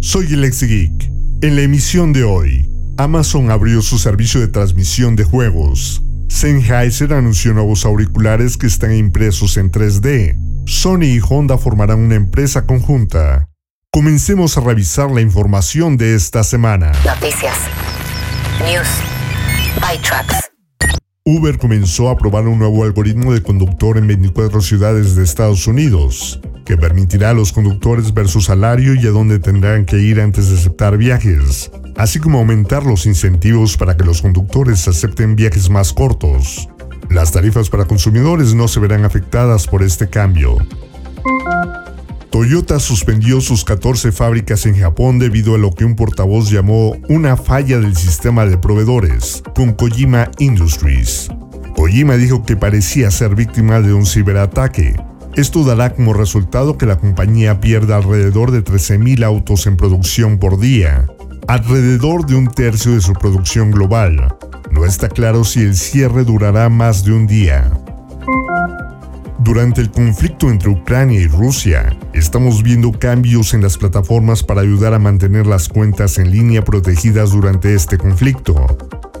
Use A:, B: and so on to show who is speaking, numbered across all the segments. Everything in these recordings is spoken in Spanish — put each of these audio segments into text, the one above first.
A: Soy el ex Geek. En la emisión de hoy, Amazon abrió su servicio de transmisión de juegos. Sennheiser anunció nuevos auriculares que están impresos en 3D. Sony y Honda formarán una empresa conjunta. Comencemos a revisar la información de esta semana.
B: Noticias. News.
A: Uber comenzó a probar un nuevo algoritmo de conductor en 24 ciudades de Estados Unidos, que permitirá a los conductores ver su salario y a dónde tendrán que ir antes de aceptar viajes, así como aumentar los incentivos para que los conductores acepten viajes más cortos. Las tarifas para consumidores no se verán afectadas por este cambio. Toyota suspendió sus 14 fábricas en Japón debido a lo que un portavoz llamó una falla del sistema de proveedores, con Kojima Industries. Kojima dijo que parecía ser víctima de un ciberataque. Esto dará como resultado que la compañía pierda alrededor de 13.000 autos en producción por día, alrededor de un tercio de su producción global. No está claro si el cierre durará más de un día. Durante el conflicto entre Ucrania y Rusia, estamos viendo cambios en las plataformas para ayudar a mantener las cuentas en línea protegidas durante este conflicto.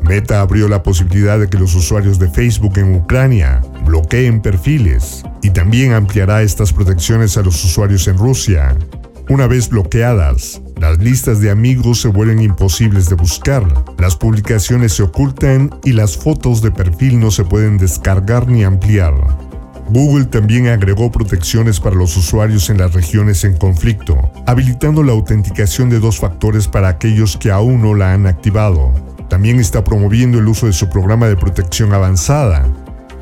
A: Meta abrió la posibilidad de que los usuarios de Facebook en Ucrania bloqueen perfiles y también ampliará estas protecciones a los usuarios en Rusia. Una vez bloqueadas, las listas de amigos se vuelven imposibles de buscar, las publicaciones se ocultan y las fotos de perfil no se pueden descargar ni ampliar. Google también agregó protecciones para los usuarios en las regiones en conflicto, habilitando la autenticación de dos factores para aquellos que aún no la han activado. También está promoviendo el uso de su programa de protección avanzada.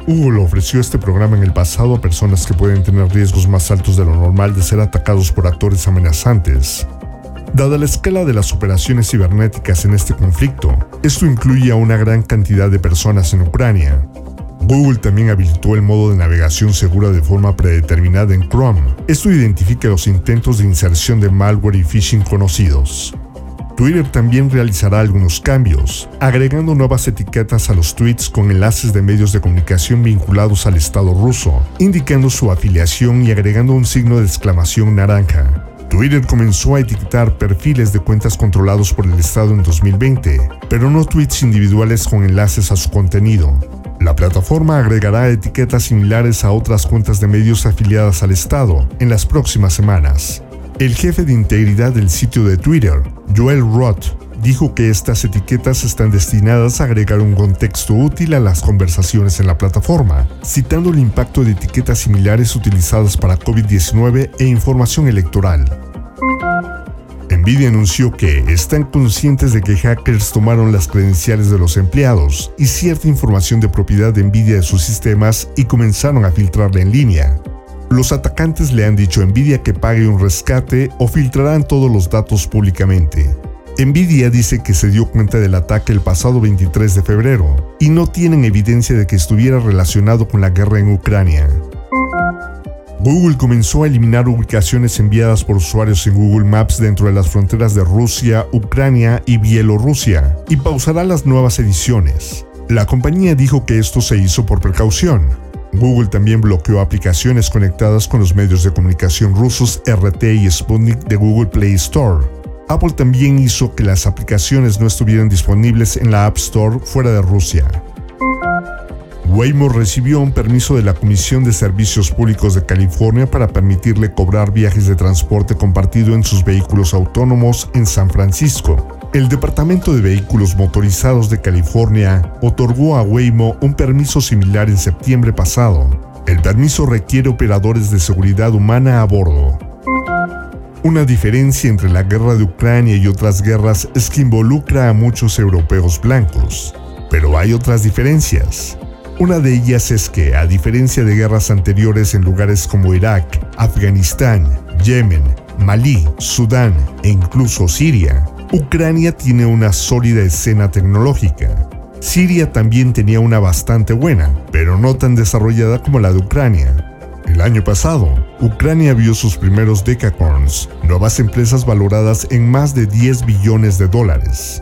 A: Google ofreció este programa en el pasado a personas que pueden tener riesgos más altos de lo normal de ser atacados por actores amenazantes. Dada la escala de las operaciones cibernéticas en este conflicto, esto incluye a una gran cantidad de personas en Ucrania, Google también habilitó el modo de navegación segura de forma predeterminada en Chrome. Esto identifica los intentos de inserción de malware y phishing conocidos. Twitter también realizará algunos cambios, agregando nuevas etiquetas a los tweets con enlaces de medios de comunicación vinculados al Estado ruso, indicando su afiliación y agregando un signo de exclamación naranja. Twitter comenzó a etiquetar perfiles de cuentas controlados por el Estado en 2020, pero no tweets individuales con enlaces a su contenido. La plataforma agregará etiquetas similares a otras cuentas de medios afiliadas al Estado en las próximas semanas. El jefe de integridad del sitio de Twitter, Joel Roth, dijo que estas etiquetas están destinadas a agregar un contexto útil a las conversaciones en la plataforma, citando el impacto de etiquetas similares utilizadas para COVID-19 e información electoral. Nvidia anunció que están conscientes de que hackers tomaron las credenciales de los empleados y cierta información de propiedad de Nvidia de sus sistemas y comenzaron a filtrarla en línea. Los atacantes le han dicho a Nvidia que pague un rescate o filtrarán todos los datos públicamente. Nvidia dice que se dio cuenta del ataque el pasado 23 de febrero y no tienen evidencia de que estuviera relacionado con la guerra en Ucrania. Google comenzó a eliminar ubicaciones enviadas por usuarios en Google Maps dentro de las fronteras de Rusia, Ucrania y Bielorrusia, y pausará las nuevas ediciones. La compañía dijo que esto se hizo por precaución. Google también bloqueó aplicaciones conectadas con los medios de comunicación rusos RT y Sputnik de Google Play Store. Apple también hizo que las aplicaciones no estuvieran disponibles en la App Store fuera de Rusia. Waymo recibió un permiso de la Comisión de Servicios Públicos de California para permitirle cobrar viajes de transporte compartido en sus vehículos autónomos en San Francisco. El Departamento de Vehículos Motorizados de California otorgó a Waymo un permiso similar en septiembre pasado. El permiso requiere operadores de seguridad humana a bordo. Una diferencia entre la guerra de Ucrania y otras guerras es que involucra a muchos europeos blancos. Pero hay otras diferencias. Una de ellas es que, a diferencia de guerras anteriores en lugares como Irak, Afganistán, Yemen, Malí, Sudán e incluso Siria, Ucrania tiene una sólida escena tecnológica. Siria también tenía una bastante buena, pero no tan desarrollada como la de Ucrania. El año pasado, Ucrania vio sus primeros decacorns, nuevas empresas valoradas en más de 10 billones de dólares.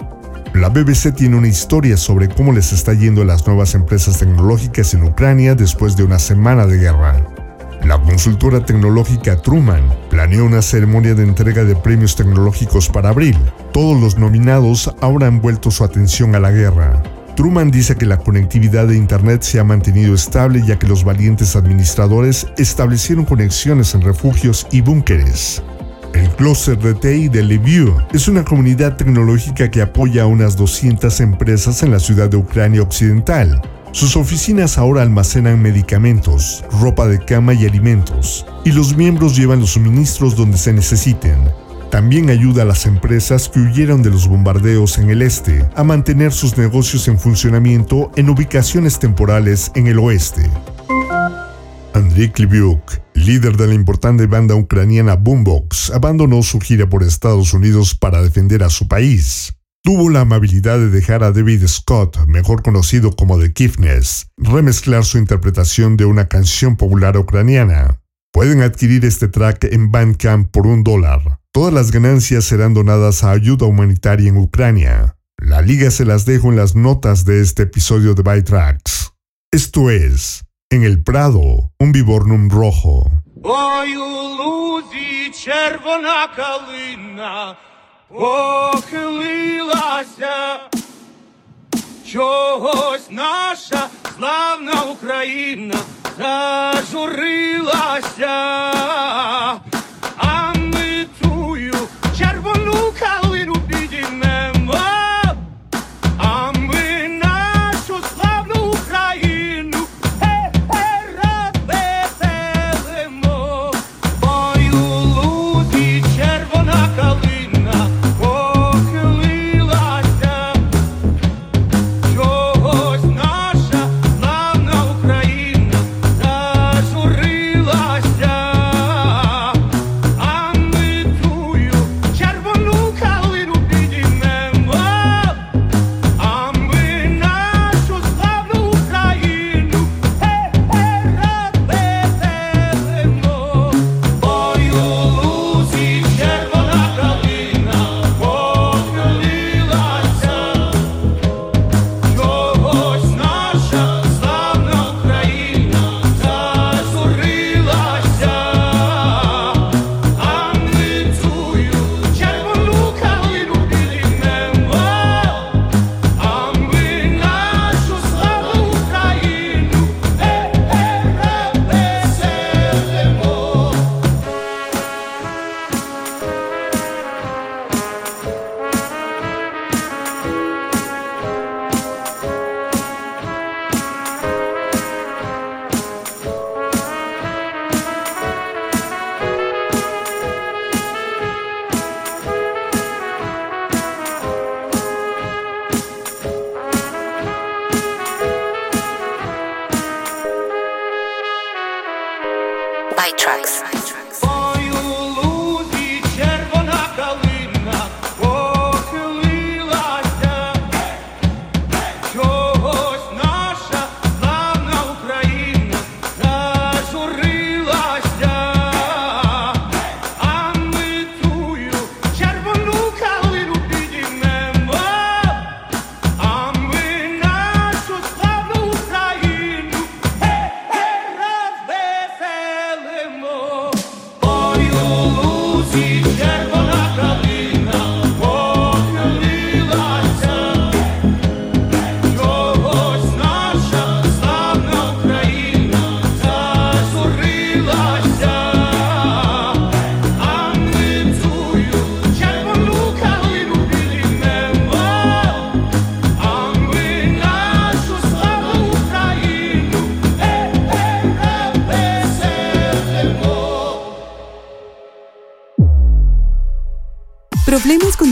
A: La BBC tiene una historia sobre cómo les está yendo a las nuevas empresas tecnológicas en Ucrania después de una semana de guerra. La consultora tecnológica Truman planeó una ceremonia de entrega de premios tecnológicos para abril. Todos los nominados ahora han vuelto su atención a la guerra. Truman dice que la conectividad de Internet se ha mantenido estable ya que los valientes administradores establecieron conexiones en refugios y búnkeres. El Cluster de TI de Lviv es una comunidad tecnológica que apoya a unas 200 empresas en la ciudad de Ucrania Occidental. Sus oficinas ahora almacenan medicamentos, ropa de cama y alimentos, y los miembros llevan los suministros donde se necesiten, también ayuda a las empresas que huyeron de los bombardeos en el este a mantener sus negocios en funcionamiento en ubicaciones temporales en el oeste. Andriy Klibyuk, líder de la importante banda ucraniana Boombox, abandonó su gira por Estados Unidos para defender a su país. Tuvo la amabilidad de dejar a David Scott, mejor conocido como The Kiffness, remezclar su interpretación de una canción popular ucraniana. Pueden adquirir este track en Bandcamp por un dólar. Todas las ganancias serán donadas a ayuda humanitaria en Ucrania. La liga se las dejo en las notas de este episodio de Bytrax. Esto es, en el Prado, un vibornum rojo.
C: Чогось наша славна Україна зажурилася.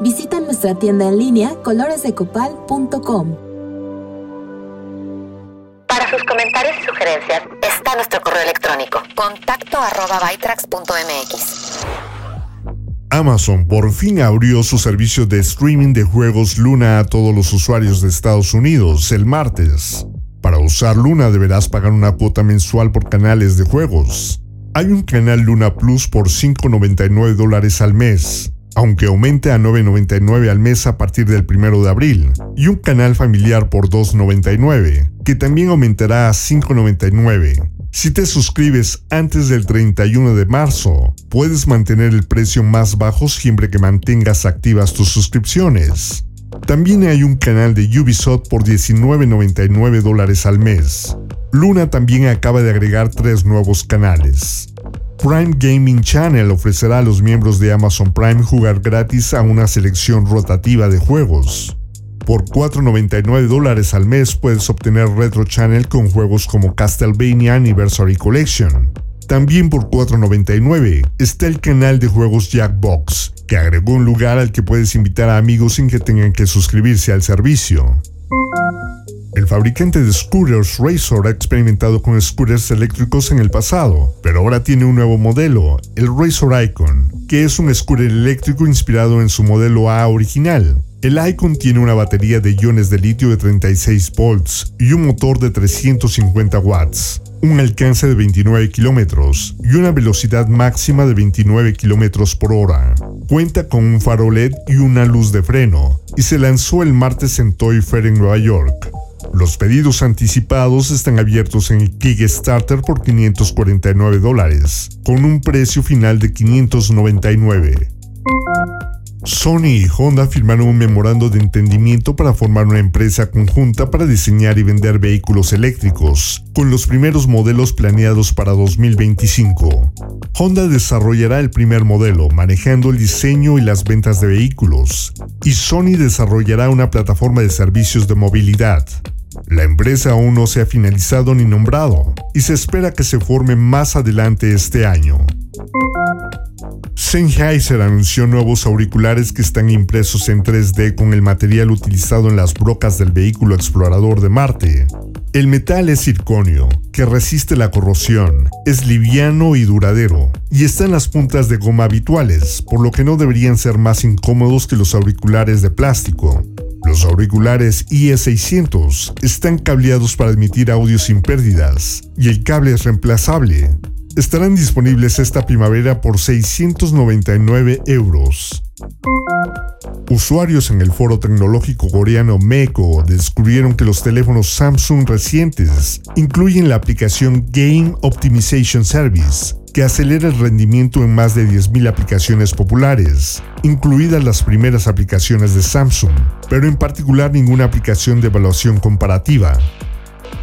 D: Visita nuestra tienda en línea coloresdecopal.com.
B: Para sus comentarios y sugerencias está nuestro correo electrónico contacto arroba
A: Amazon por fin abrió su servicio de streaming de juegos Luna a todos los usuarios de Estados Unidos el martes. Para usar Luna deberás pagar una cuota mensual por canales de juegos. Hay un canal Luna Plus por 5.99 dólares al mes aunque aumente a 9.99 al mes a partir del 1 de abril, y un canal familiar por 2.99, que también aumentará a 5.99. Si te suscribes antes del 31 de marzo, puedes mantener el precio más bajo siempre que mantengas activas tus suscripciones. También hay un canal de Ubisoft por 19.99 dólares al mes. Luna también acaba de agregar tres nuevos canales. Prime Gaming Channel ofrecerá a los miembros de Amazon Prime jugar gratis a una selección rotativa de juegos. Por 4.99 dólares al mes puedes obtener Retro Channel con juegos como Castlevania Anniversary Collection. También por 4.99 está el canal de juegos Jackbox, que agregó un lugar al que puedes invitar a amigos sin que tengan que suscribirse al servicio. El fabricante de scooters Razor ha experimentado con scooters eléctricos en el pasado, pero ahora tiene un nuevo modelo, el Razor Icon, que es un scooter eléctrico inspirado en su modelo A original. El Icon tiene una batería de iones de litio de 36 volts y un motor de 350 watts, un alcance de 29 kilómetros y una velocidad máxima de 29 kilómetros por hora. Cuenta con un faro LED y una luz de freno, y se lanzó el martes en Toy Fair en Nueva York. Los pedidos anticipados están abiertos en Kickstarter por 549 dólares, con un precio final de 599. Sony y Honda firmaron un memorando de entendimiento para formar una empresa conjunta para diseñar y vender vehículos eléctricos, con los primeros modelos planeados para 2025. Honda desarrollará el primer modelo, manejando el diseño y las ventas de vehículos, y Sony desarrollará una plataforma de servicios de movilidad. La empresa aún no se ha finalizado ni nombrado, y se espera que se forme más adelante este año. Sennheiser anunció nuevos auriculares que están impresos en 3D con el material utilizado en las brocas del vehículo explorador de Marte. El metal es circonio, que resiste la corrosión, es liviano y duradero, y está en las puntas de goma habituales, por lo que no deberían ser más incómodos que los auriculares de plástico. Los auriculares IE600 están cableados para emitir audio sin pérdidas, y el cable es reemplazable, estarán disponibles esta primavera por 699 euros. Usuarios en el foro tecnológico coreano MECO descubrieron que los teléfonos Samsung recientes incluyen la aplicación Game Optimization Service, que acelera el rendimiento en más de 10.000 aplicaciones populares, incluidas las primeras aplicaciones de Samsung, pero en particular ninguna aplicación de evaluación comparativa.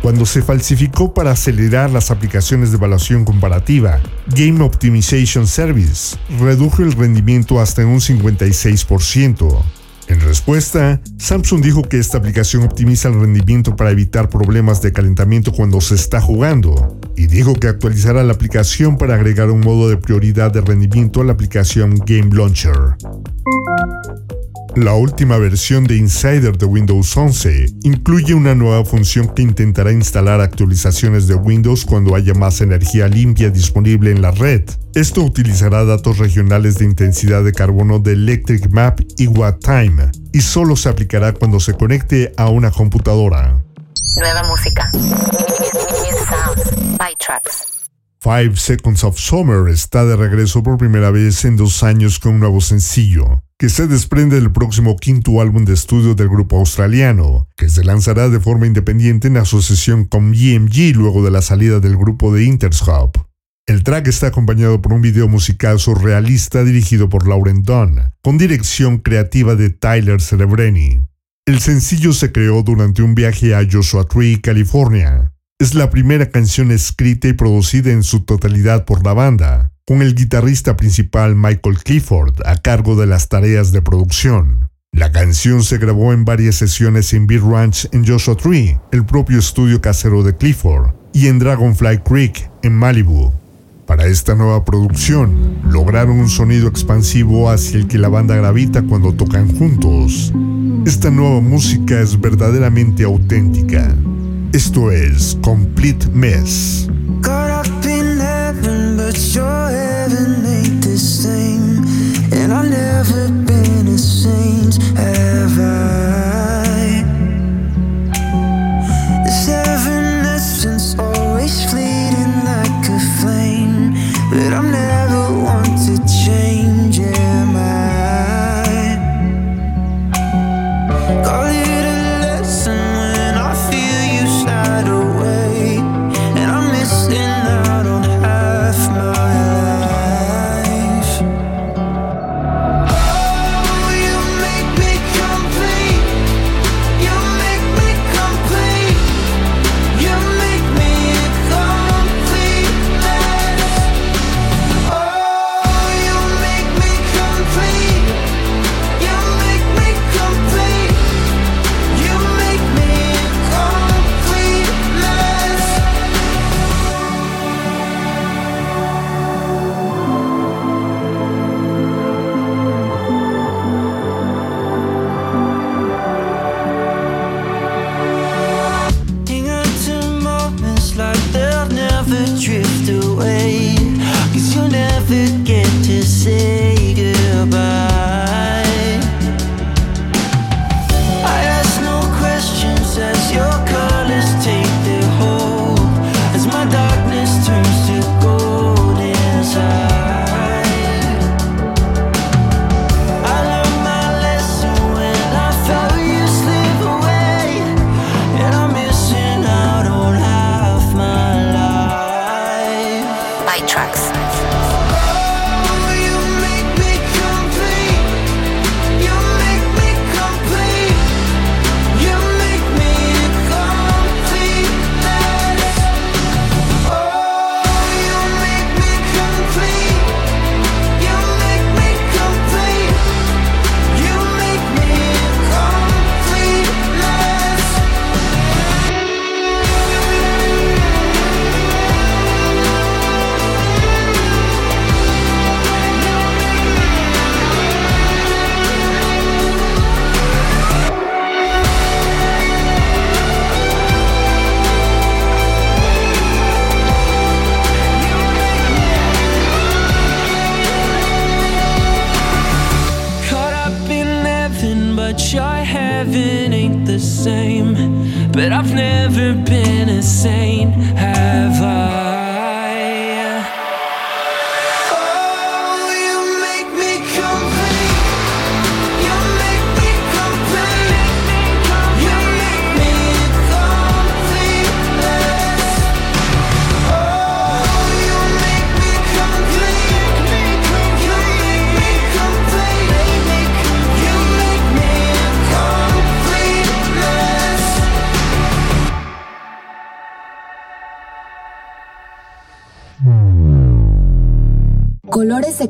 A: Cuando se falsificó para acelerar las aplicaciones de evaluación comparativa, Game Optimization Service redujo el rendimiento hasta un 56%. En respuesta, Samsung dijo que esta aplicación optimiza el rendimiento para evitar problemas de calentamiento cuando se está jugando, y dijo que actualizará la aplicación para agregar un modo de prioridad de rendimiento a la aplicación Game Launcher. La última versión de Insider de Windows 11 incluye una nueva función que intentará instalar actualizaciones de Windows cuando haya más energía limpia disponible en la red. Esto utilizará datos regionales de intensidad de carbono de Electric Map y Watt Time, y solo se aplicará cuando se conecte a una computadora.
B: Nueva música.
A: Five Seconds of Summer está de regreso por primera vez en dos años con un nuevo sencillo que se desprende del próximo quinto álbum de estudio del grupo australiano, que se lanzará de forma independiente en asociación con BMG luego de la salida del grupo de Intershop. El track está acompañado por un video musical surrealista dirigido por Lauren Dunn, con dirección creativa de Tyler Cerebreni. El sencillo se creó durante un viaje a Joshua Tree, California. Es la primera canción escrita y producida en su totalidad por la banda, con el guitarrista principal Michael Clifford a cargo de las tareas de producción. La canción se grabó en varias sesiones en Beer Ranch en Joshua Tree, el propio estudio casero de Clifford, y en Dragonfly Creek, en Malibu. Para esta nueva producción, lograron un sonido expansivo hacia el que la banda gravita cuando tocan juntos. Esta nueva música es verdaderamente auténtica. Esto es Complete Mess.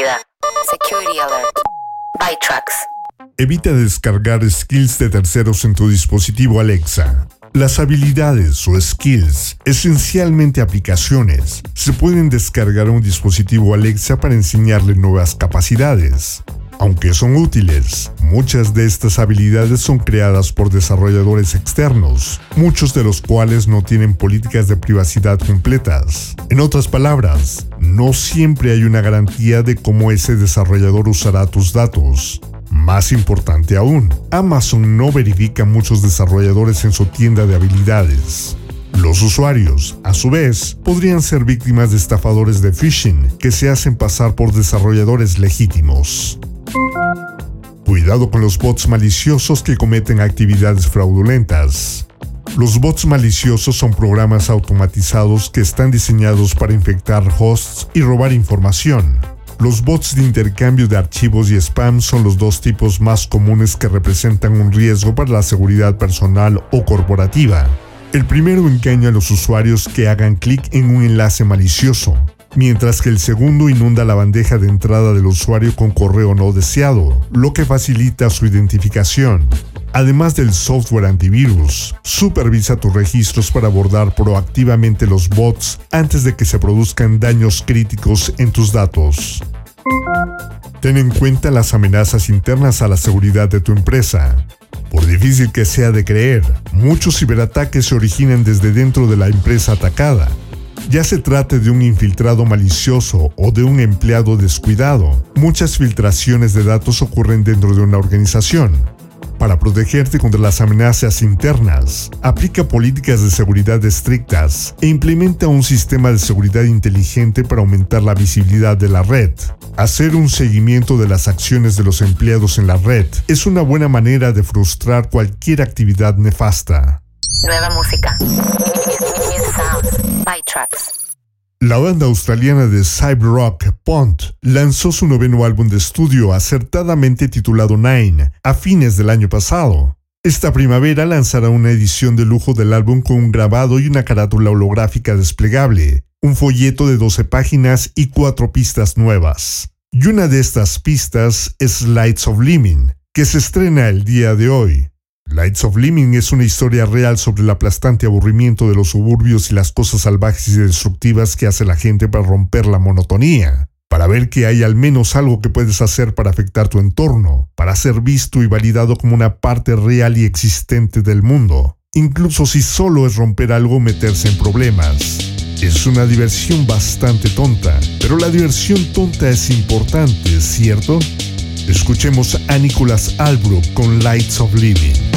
B: Security alert.
A: Evita descargar skills de terceros en tu dispositivo Alexa. Las habilidades o skills, esencialmente aplicaciones, se pueden descargar a un dispositivo Alexa para enseñarle nuevas capacidades. Aunque son útiles, muchas de estas habilidades son creadas por desarrolladores externos, muchos de los cuales no tienen políticas de privacidad completas. En otras palabras, no siempre hay una garantía de cómo ese desarrollador usará tus datos. Más importante aún, Amazon no verifica muchos desarrolladores en su tienda de habilidades. Los usuarios, a su vez, podrían ser víctimas de estafadores de phishing que se hacen pasar por desarrolladores legítimos. Cuidado con los bots maliciosos que cometen actividades fraudulentas. Los bots maliciosos son programas automatizados que están diseñados para infectar hosts y robar información. Los bots de intercambio de archivos y spam son los dos tipos más comunes que representan un riesgo para la seguridad personal o corporativa. El primero engaña a los usuarios que hagan clic en un enlace malicioso, mientras que el segundo inunda la bandeja de entrada del usuario con correo no deseado, lo que facilita su identificación. Además del software antivirus, supervisa tus registros para abordar proactivamente los bots antes de que se produzcan daños críticos en tus datos. Ten en cuenta las amenazas internas a la seguridad de tu empresa. Por difícil que sea de creer, muchos ciberataques se originan desde dentro de la empresa atacada, ya se trate de un infiltrado malicioso o de un empleado descuidado, muchas filtraciones de datos ocurren dentro de una organización. Para protegerte contra las amenazas internas, aplica políticas de seguridad estrictas e implementa un sistema de seguridad inteligente para aumentar la visibilidad de la red. Hacer un seguimiento de las acciones de los empleados en la red es una buena manera de frustrar cualquier actividad nefasta.
B: Nueva música.
A: La banda australiana de cyber-rock Pont lanzó su noveno álbum de estudio acertadamente titulado Nine a fines del año pasado. Esta primavera lanzará una edición de lujo del álbum con un grabado y una carátula holográfica desplegable, un folleto de 12 páginas y cuatro pistas nuevas. Y una de estas pistas es Lights of Living, que se estrena el día de hoy. Lights of Living es una historia real sobre el aplastante aburrimiento de los suburbios y las cosas salvajes y destructivas que hace la gente para romper la monotonía. Para ver que hay al menos algo que puedes hacer para afectar tu entorno, para ser visto y validado como una parte real y existente del mundo, incluso si solo es romper algo o meterse en problemas. Es una diversión bastante tonta, pero la diversión tonta es importante, ¿cierto? Escuchemos a Nicholas Albrook con Lights of Living.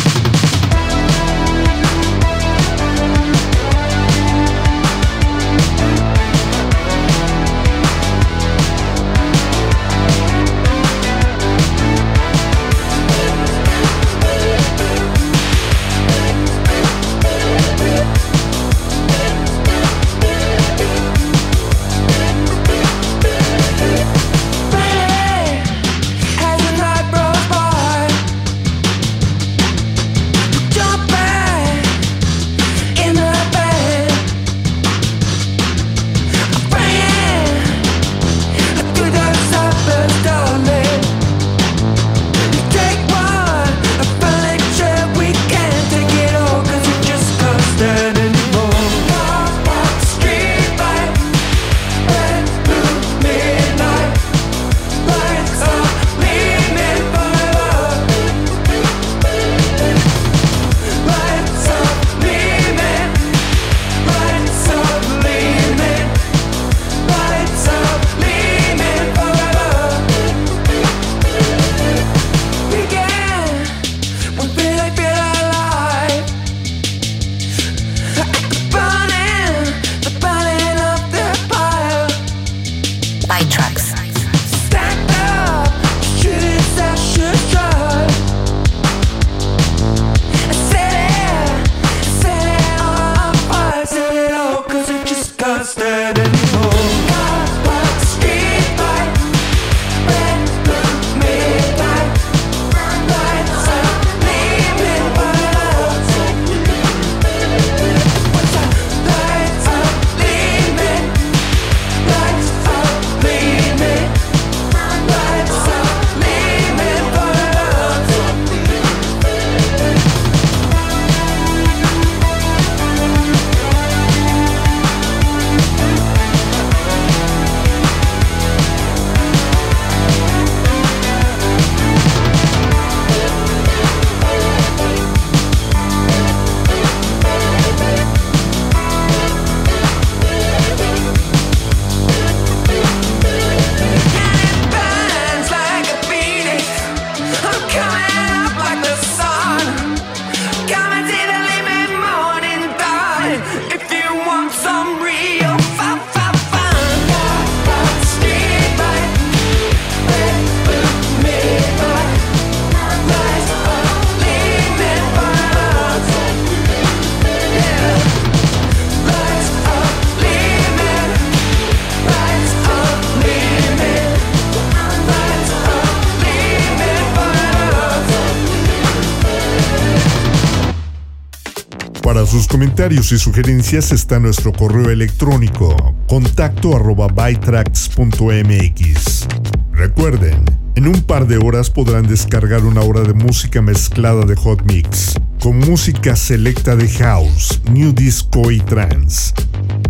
A: Comentarios y sugerencias está nuestro correo electrónico contacto arroba bytracks.mx. Recuerden, en un par de horas podrán descargar una hora de música mezclada de Hot Mix, con música selecta de house, new disco y trance.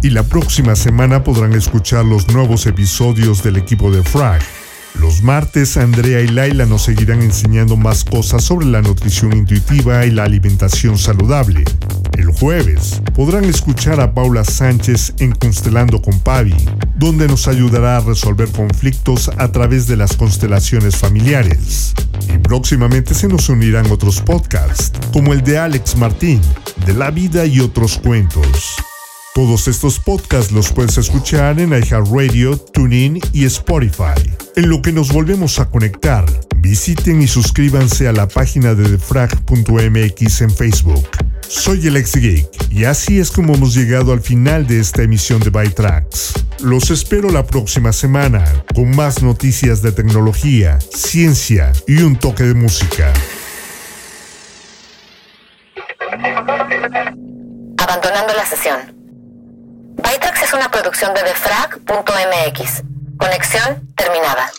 A: Y la próxima semana podrán escuchar los nuevos episodios del equipo de Frag los martes, Andrea y Laila nos seguirán enseñando más cosas sobre la nutrición intuitiva y la alimentación saludable. El jueves podrán escuchar a Paula Sánchez en Constelando con Pavi, donde nos ayudará a resolver conflictos a través de las constelaciones familiares. Y próximamente se nos unirán otros podcasts, como el de Alex Martín, de la vida y otros cuentos. Todos estos podcasts los puedes escuchar en iHeartRadio, TuneIn y Spotify. En lo que nos volvemos a conectar, visiten y suscríbanse a la página de defrag.mx en Facebook. Soy el ex geek y así es como hemos llegado al final de esta emisión de Bytracks. Los espero la próxima semana con más noticias de tecnología, ciencia y un toque de música.
B: Abandonando la sesión. Bytrax es una producción de defrag.mx. Conexión terminada.